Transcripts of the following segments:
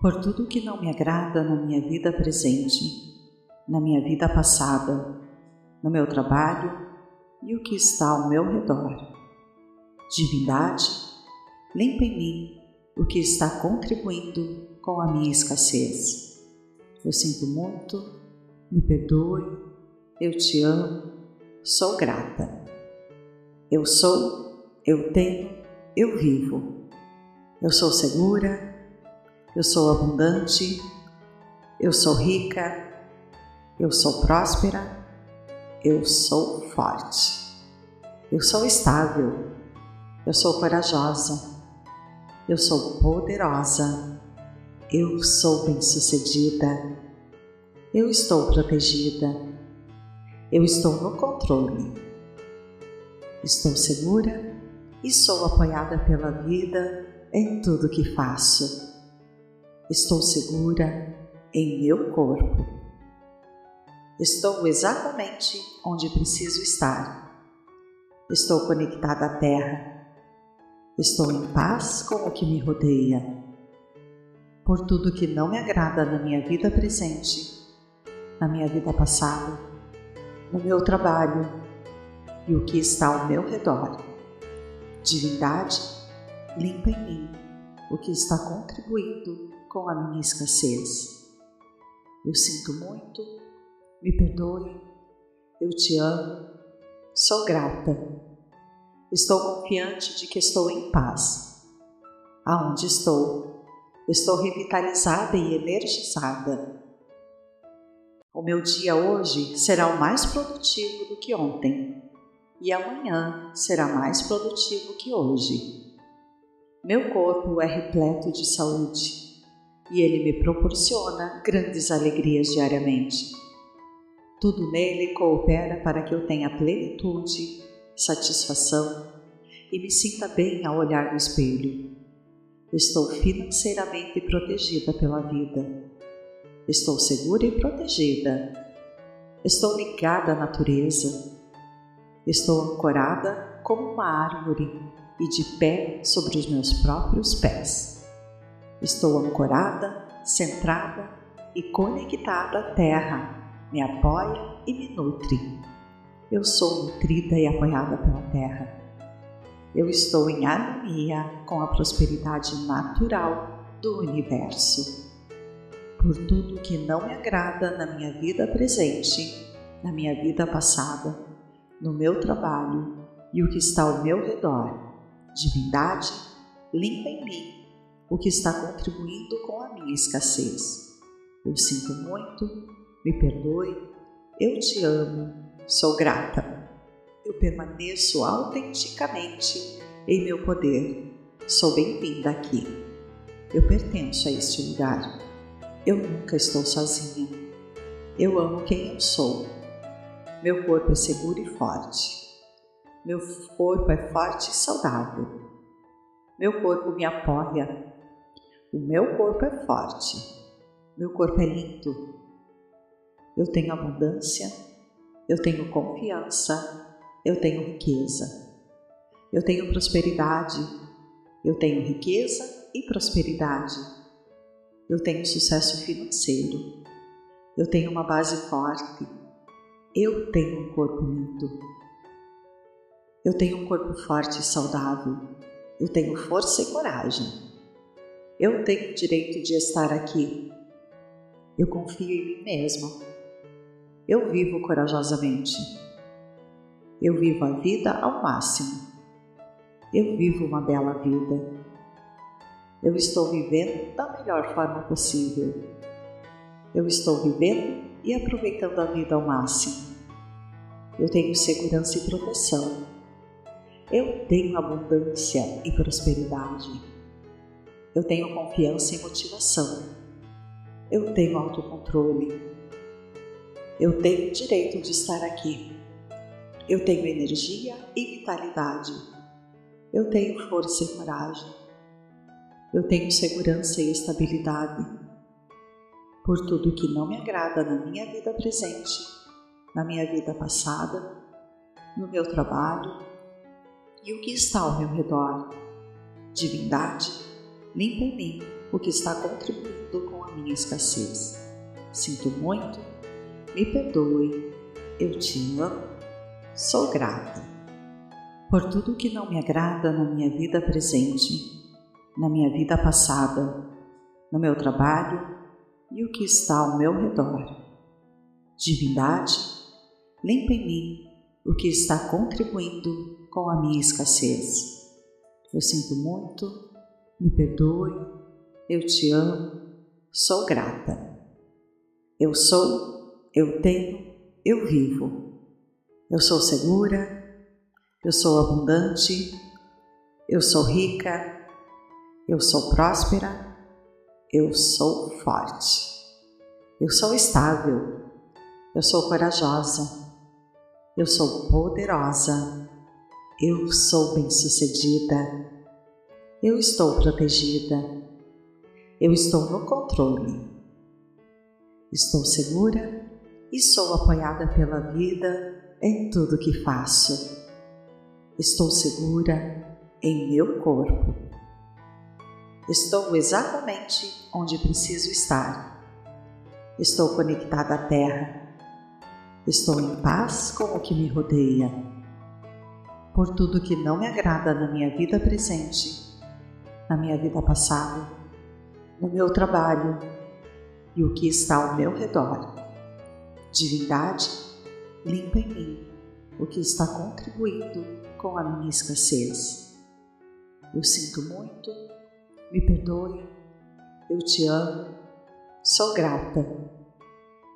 por tudo que não me agrada na minha vida presente, na minha vida passada, no meu trabalho e o que está ao meu redor. Divindade, limpa em mim o que está contribuindo com a minha escassez. Eu sinto muito, me perdoe, eu te amo, sou grata. Eu sou, eu tenho, eu vivo. Eu sou segura, eu sou abundante, eu sou rica, eu sou próspera, eu sou forte, eu sou estável, eu sou corajosa, eu sou poderosa, eu sou bem-sucedida, eu estou protegida, eu estou no controle, estou segura e sou apoiada pela vida em tudo que faço. Estou segura em meu corpo. Estou exatamente onde preciso estar. Estou conectada à Terra. Estou em paz com o que me rodeia. Por tudo que não me agrada na minha vida presente, na minha vida passada, no meu trabalho e o que está ao meu redor. Divindade, limpa em mim o que está contribuindo com a minha escassez. Eu sinto muito, me perdoe, eu te amo, sou grata. Estou confiante de que estou em paz. Aonde estou, estou revitalizada e energizada. O meu dia hoje será o mais produtivo do que ontem, e amanhã será mais produtivo que hoje. Meu corpo é repleto de saúde e ele me proporciona grandes alegrias diariamente. Tudo nele coopera para que eu tenha plenitude, satisfação e me sinta bem ao olhar no espelho. Estou financeiramente protegida pela vida. Estou segura e protegida. Estou ligada à natureza. Estou ancorada como uma árvore e de pé sobre os meus próprios pés. Estou ancorada, centrada e conectada à Terra, me apoia e me nutre. Eu sou nutrida e apoiada pela Terra. Eu estou em harmonia com a prosperidade natural do universo. Por tudo que não me agrada na minha vida presente, na minha vida passada, no meu trabalho e o que está ao meu redor, divindade, limpa em mim o que está contribuindo com a minha escassez. Eu sinto muito, me perdoe, eu te amo, sou grata. Eu permaneço autenticamente em meu poder. Sou bem-vinda aqui. Eu pertenço a este lugar. Eu nunca estou sozinha. Eu amo quem eu sou. Meu corpo é seguro e forte. Meu corpo é forte e saudável. Meu corpo me apoia o meu corpo é forte, meu corpo é lindo. Eu tenho abundância, eu tenho confiança, eu tenho riqueza. Eu tenho prosperidade, eu tenho riqueza e prosperidade. Eu tenho sucesso financeiro. Eu tenho uma base forte. Eu tenho um corpo lindo. Eu tenho um corpo forte e saudável. Eu tenho força e coragem. Eu tenho o direito de estar aqui. Eu confio em mim mesmo. Eu vivo corajosamente. Eu vivo a vida ao máximo. Eu vivo uma bela vida. Eu estou vivendo da melhor forma possível. Eu estou vivendo e aproveitando a vida ao máximo. Eu tenho segurança e proteção. Eu tenho abundância e prosperidade. Eu tenho confiança e motivação. Eu tenho autocontrole. Eu tenho o direito de estar aqui. Eu tenho energia e vitalidade. Eu tenho força e coragem. Eu tenho segurança e estabilidade. Por tudo que não me agrada na minha vida presente, na minha vida passada, no meu trabalho e o que está ao meu redor. Divindade, limpa em mim o que está contribuindo com a minha escassez. Sinto muito, me perdoe, eu te amo, sou grata. Por tudo que não me agrada na minha vida presente, na minha vida passada, no meu trabalho e o que está ao meu redor. Divindade, limpa em mim o que está contribuindo com a minha escassez. Eu sinto muito, me perdoe, eu te amo, sou grata. Eu sou, eu tenho, eu vivo. Eu sou segura, eu sou abundante, eu sou rica, eu sou próspera, eu sou forte, eu sou estável, eu sou corajosa, eu sou poderosa, eu sou bem-sucedida, eu estou protegida, eu estou no controle, estou segura e sou apoiada pela vida em tudo que faço. Estou segura em meu corpo Estou exatamente onde preciso estar. Estou conectada à Terra. Estou em paz com o que me rodeia. Por tudo que não me agrada na minha vida presente, na minha vida passada, no meu trabalho e o que está ao meu redor. Divindade, limpa em mim o que está contribuindo com a minha escassez. Eu sinto muito me perdoe, eu te amo, sou grata,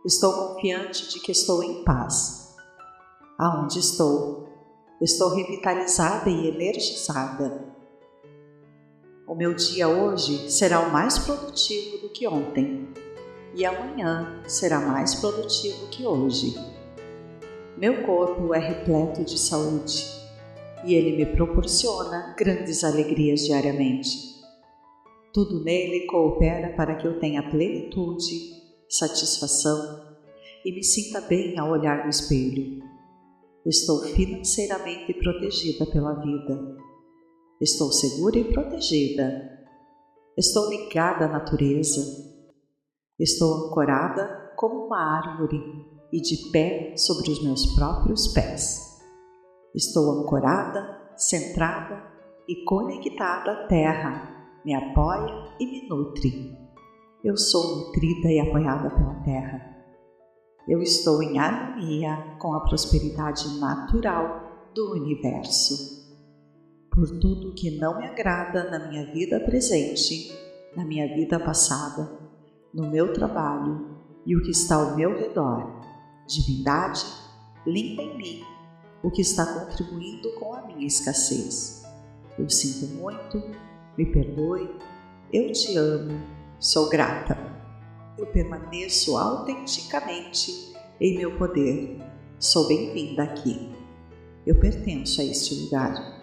estou confiante de que estou em paz. Aonde estou, estou revitalizada e energizada. O meu dia hoje será o mais produtivo do que ontem, e amanhã será mais produtivo que hoje. Meu corpo é repleto de saúde e ele me proporciona grandes alegrias diariamente. Tudo nele coopera para que eu tenha plenitude, satisfação e me sinta bem ao olhar no espelho. Estou financeiramente protegida pela vida. Estou segura e protegida. Estou ligada à natureza. Estou ancorada como uma árvore e de pé sobre os meus próprios pés. Estou ancorada, centrada e conectada à terra me apoia e me nutre. Eu sou nutrida e apoiada pela terra. Eu estou em harmonia com a prosperidade natural do universo. Por tudo que não me agrada na minha vida presente, na minha vida passada, no meu trabalho e o que está ao meu redor, divindade, limpa em mim o que está contribuindo com a minha escassez. Eu sinto muito me perdoe, eu te amo, sou grata. Eu permaneço autenticamente em meu poder. Sou bem-vinda aqui. Eu pertenço a este lugar.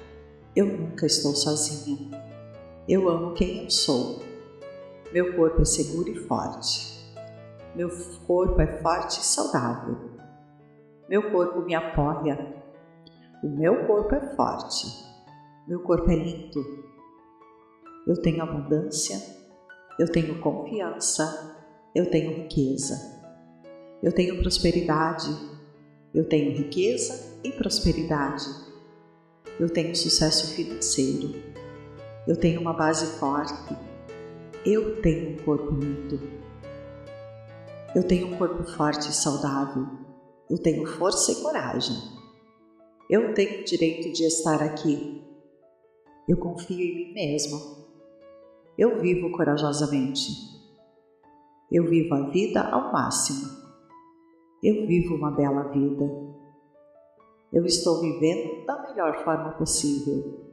Eu nunca estou sozinha. Eu amo quem eu sou. Meu corpo é seguro e forte. Meu corpo é forte e saudável. Meu corpo me apoia. O meu corpo é forte. Meu corpo é lindo eu tenho abundância, eu tenho confiança, eu tenho riqueza, eu tenho prosperidade, eu tenho riqueza e prosperidade, eu tenho sucesso financeiro, eu tenho uma base forte, eu tenho um corpo lindo, eu tenho um corpo forte e saudável, eu tenho força e coragem, eu tenho o direito de estar aqui, eu confio em mim mesmo eu vivo corajosamente. Eu vivo a vida ao máximo. Eu vivo uma bela vida. Eu estou vivendo da melhor forma possível.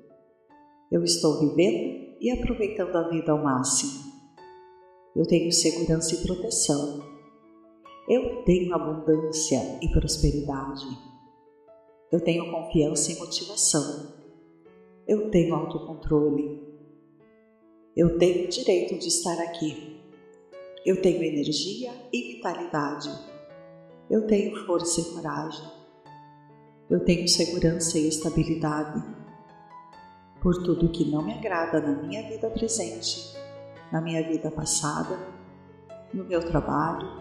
Eu estou vivendo e aproveitando a vida ao máximo. Eu tenho segurança e proteção. Eu tenho abundância e prosperidade. Eu tenho confiança e motivação. Eu tenho autocontrole. Eu tenho o direito de estar aqui. Eu tenho energia e vitalidade. Eu tenho força e coragem. Eu tenho segurança e estabilidade. Por tudo que não me agrada na minha vida presente, na minha vida passada, no meu trabalho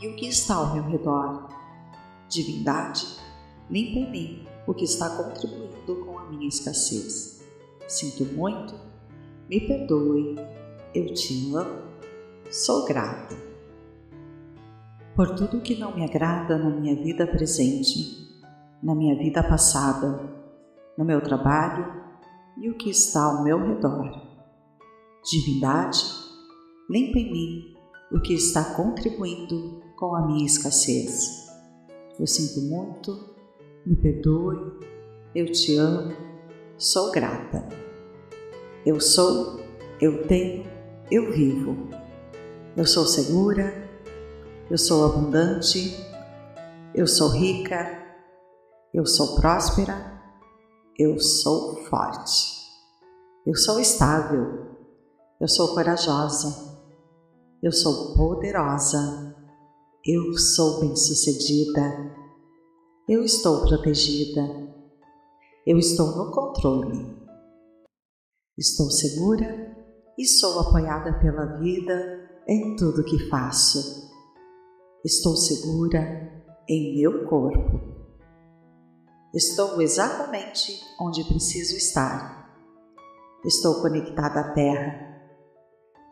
e o que está ao meu redor. Divindade, limpa em mim o que está contribuindo com a minha escassez. Sinto muito, me perdoe, eu te amo, sou grata. Por tudo que não me agrada na minha vida presente, na minha vida passada, no meu trabalho e o que está ao meu redor. Divindade, limpa em mim o que está contribuindo com a minha escassez. Eu sinto muito, me perdoe, eu te amo, sou grata. Eu sou, eu tenho, eu vivo. Eu sou segura, eu sou abundante, eu sou rica, eu sou próspera, eu sou forte. Eu sou estável, eu sou corajosa, eu sou poderosa, eu sou bem-sucedida, eu estou protegida, eu estou no controle, estou segura e sou apoiada pela vida em tudo que faço. Estou segura em meu corpo. Estou exatamente onde preciso estar. Estou conectada à Terra.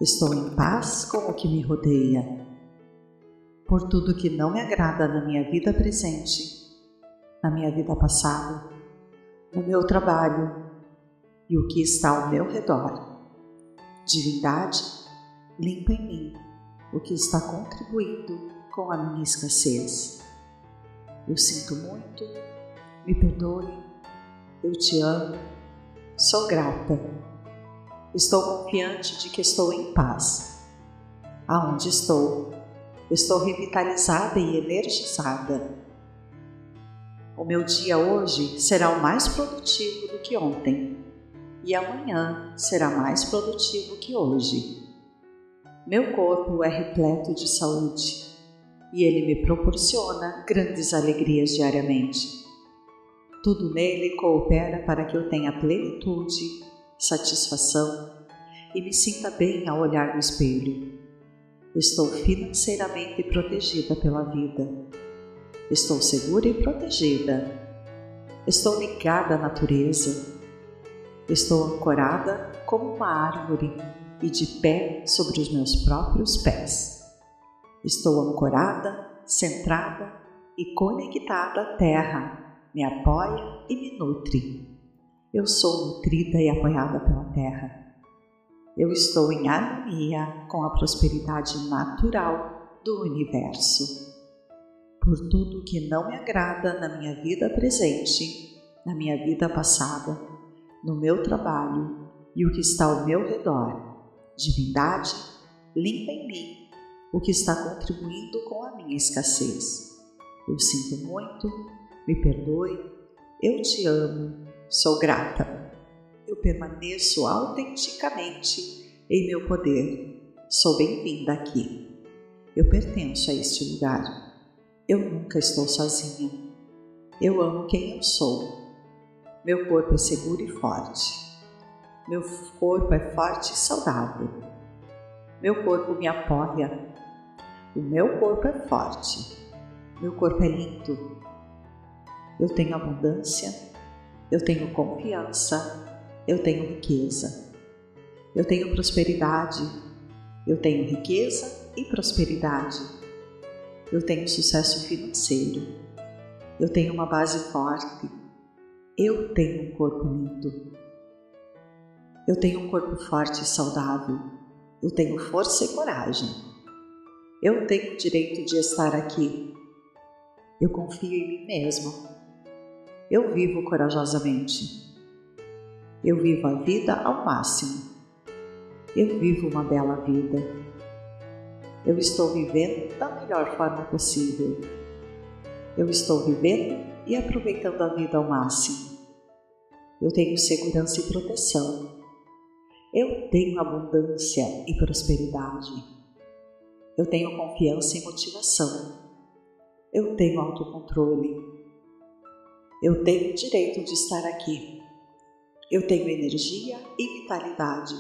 Estou em paz com o que me rodeia. Por tudo que não me agrada na minha vida presente, na minha vida passada, no meu trabalho e o que está ao meu redor. Divindade, limpa em mim o que está contribuindo com a minha escassez. Eu sinto muito, me perdoe, eu te amo, sou grata. Estou confiante de que estou em paz. Aonde estou, estou revitalizada e energizada o meu dia hoje será o mais produtivo do que ontem, e amanhã será mais produtivo que hoje. Meu corpo é repleto de saúde e ele me proporciona grandes alegrias diariamente. Tudo nele coopera para que eu tenha plenitude, satisfação e me sinta bem ao olhar no espelho. Estou financeiramente protegida pela vida Estou segura e protegida. Estou ligada à natureza. Estou ancorada como uma árvore e de pé sobre os meus próprios pés. Estou ancorada, centrada e conectada à terra. Me apoia e me nutre. Eu sou nutrida e apoiada pela terra. Eu estou em harmonia com a prosperidade natural do universo por tudo que não me agrada na minha vida presente, na minha vida passada, no meu trabalho e o que está ao meu redor. Divindade, limpa em mim o que está contribuindo com a minha escassez. Eu sinto muito, me perdoe, eu te amo, sou grata. Eu permaneço autenticamente em meu poder. Sou bem-vinda aqui. Eu pertenço a este lugar. Eu nunca estou sozinha. Eu amo quem eu sou. Meu corpo é seguro e forte. Meu corpo é forte e saudável. Meu corpo me apoia. O meu corpo é forte. Meu corpo é lindo. Eu tenho abundância. Eu tenho confiança. Eu tenho riqueza. Eu tenho prosperidade. Eu tenho riqueza e prosperidade eu tenho sucesso financeiro, eu tenho uma base forte, eu tenho um corpo lindo, eu tenho um corpo forte e saudável, eu tenho força e coragem, eu tenho o direito de estar aqui, eu confio em mim mesmo, eu vivo corajosamente, eu vivo a vida ao máximo, eu vivo uma bela vida eu estou vivendo da melhor forma possível. Eu estou vivendo e aproveitando a vida ao máximo. Eu tenho segurança e proteção. Eu tenho abundância e prosperidade. Eu tenho confiança e motivação. Eu tenho autocontrole. Eu tenho o direito de estar aqui. Eu tenho energia e vitalidade.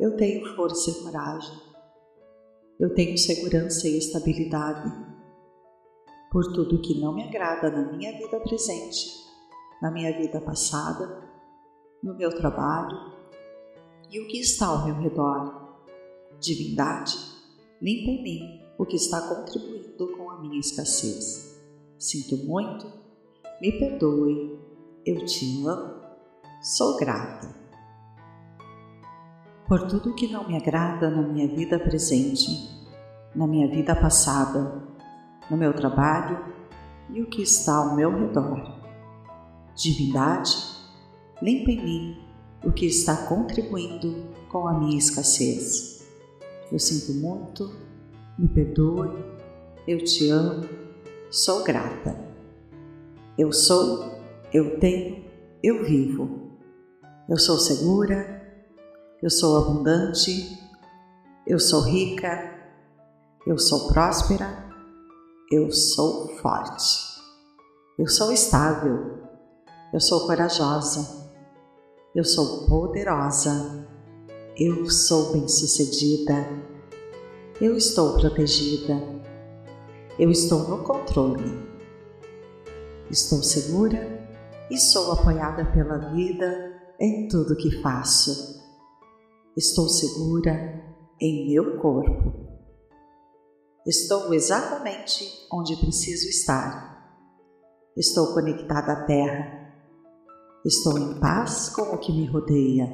eu tenho força e coragem. Eu tenho segurança e estabilidade. Por tudo que não me agrada na minha vida presente, na minha vida passada, no meu trabalho e o que está ao meu redor. Divindade, limpa em mim o que está contribuindo com a minha escassez. Sinto muito, me perdoe, eu te amo, sou grata por tudo que não me agrada na minha vida presente, na minha vida passada, no meu trabalho e o que está ao meu redor. Divindade, limpa em mim o que está contribuindo com a minha escassez. Eu sinto muito, me perdoe, eu te amo, sou grata. Eu sou, eu tenho, eu vivo. Eu sou segura, eu sou abundante, eu sou rica, eu sou próspera, eu sou forte, eu sou estável, eu sou corajosa, eu sou poderosa, eu sou bem-sucedida, eu estou protegida, eu estou no controle, estou segura e sou apoiada pela vida em tudo que faço. Estou segura em meu corpo. Estou exatamente onde preciso estar. Estou conectada à Terra. Estou em paz com o que me rodeia.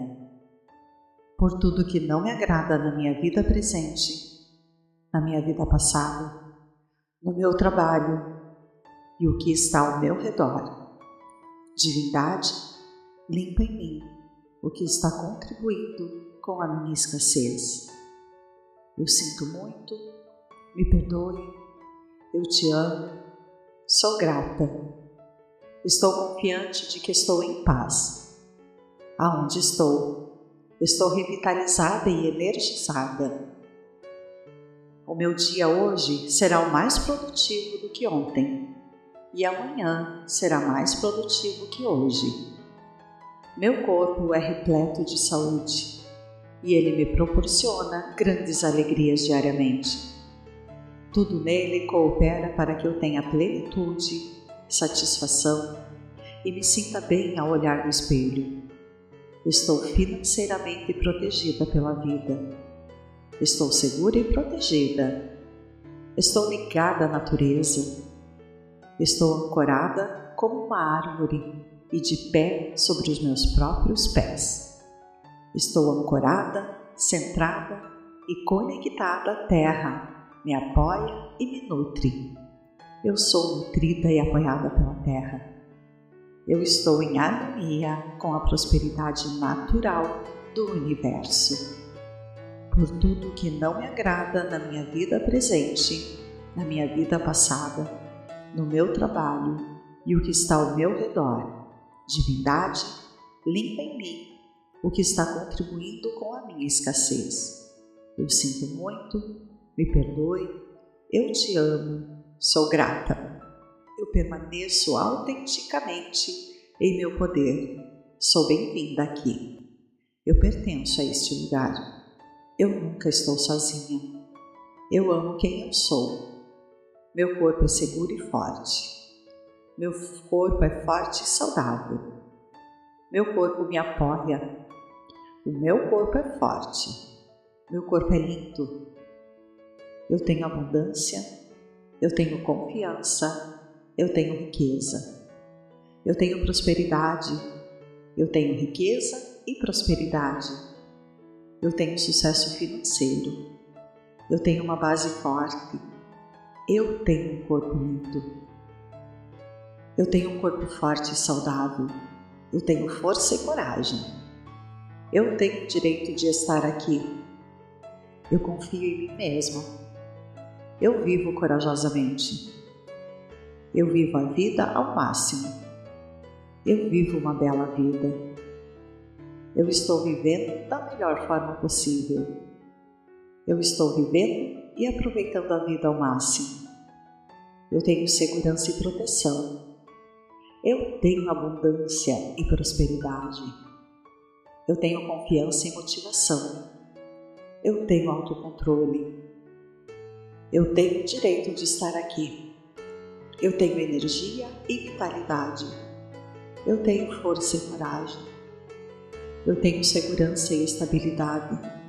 Por tudo que não me agrada na minha vida presente, na minha vida passada, no meu trabalho e o que está ao meu redor. Divindade, limpa em mim o que está contribuindo com a minha escassez. Eu sinto muito, me perdoe, eu te amo, sou grata. Estou confiante de que estou em paz. Aonde estou, estou revitalizada e energizada. O meu dia hoje será o mais produtivo do que ontem, e amanhã será mais produtivo que hoje. Meu corpo é repleto de saúde e ele me proporciona grandes alegrias diariamente. Tudo nele coopera para que eu tenha plenitude, satisfação e me sinta bem ao olhar no espelho. Estou financeiramente protegida pela vida. Estou segura e protegida. Estou ligada à natureza. Estou ancorada como uma árvore e de pé sobre os meus próprios pés. Estou ancorada, centrada e conectada à terra, me apoia e me nutre. Eu sou nutrida e apoiada pela terra. Eu estou em harmonia com a prosperidade natural do universo. Por tudo que não me agrada na minha vida presente, na minha vida passada, no meu trabalho e o que está ao meu redor, divindade, limpa em mim o que está contribuindo com a minha escassez. Eu sinto muito, me perdoe, eu te amo, sou grata. Eu permaneço autenticamente em meu poder. Sou bem-vinda aqui. Eu pertenço a este lugar. Eu nunca estou sozinha. Eu amo quem eu sou. Meu corpo é seguro e forte. Meu corpo é forte e saudável. Meu corpo me apoia o meu corpo é forte, meu corpo é lindo. Eu tenho abundância, eu tenho confiança, eu tenho riqueza. Eu tenho prosperidade, eu tenho riqueza e prosperidade. Eu tenho sucesso financeiro. Eu tenho uma base forte. Eu tenho um corpo lindo. Eu tenho um corpo forte e saudável. Eu tenho força e coragem. Eu tenho o direito de estar aqui. Eu confio em mim mesmo. Eu vivo corajosamente. Eu vivo a vida ao máximo. Eu vivo uma bela vida. Eu estou vivendo da melhor forma possível. Eu estou vivendo e aproveitando a vida ao máximo. Eu tenho segurança e proteção. Eu tenho abundância e prosperidade. Eu tenho confiança e motivação. Eu tenho autocontrole. Eu tenho o direito de estar aqui. Eu tenho energia e vitalidade. Eu tenho força e coragem. Eu tenho segurança e estabilidade.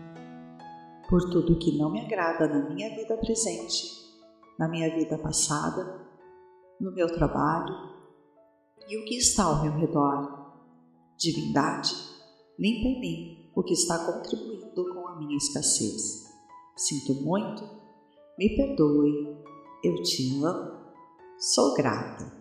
Por tudo que não me agrada na minha vida presente, na minha vida passada, no meu trabalho e o que está ao meu redor. Divindade, limpa em mim o que está contribuindo com a minha escassez. Sinto muito, me perdoe, eu te amo, sou grata.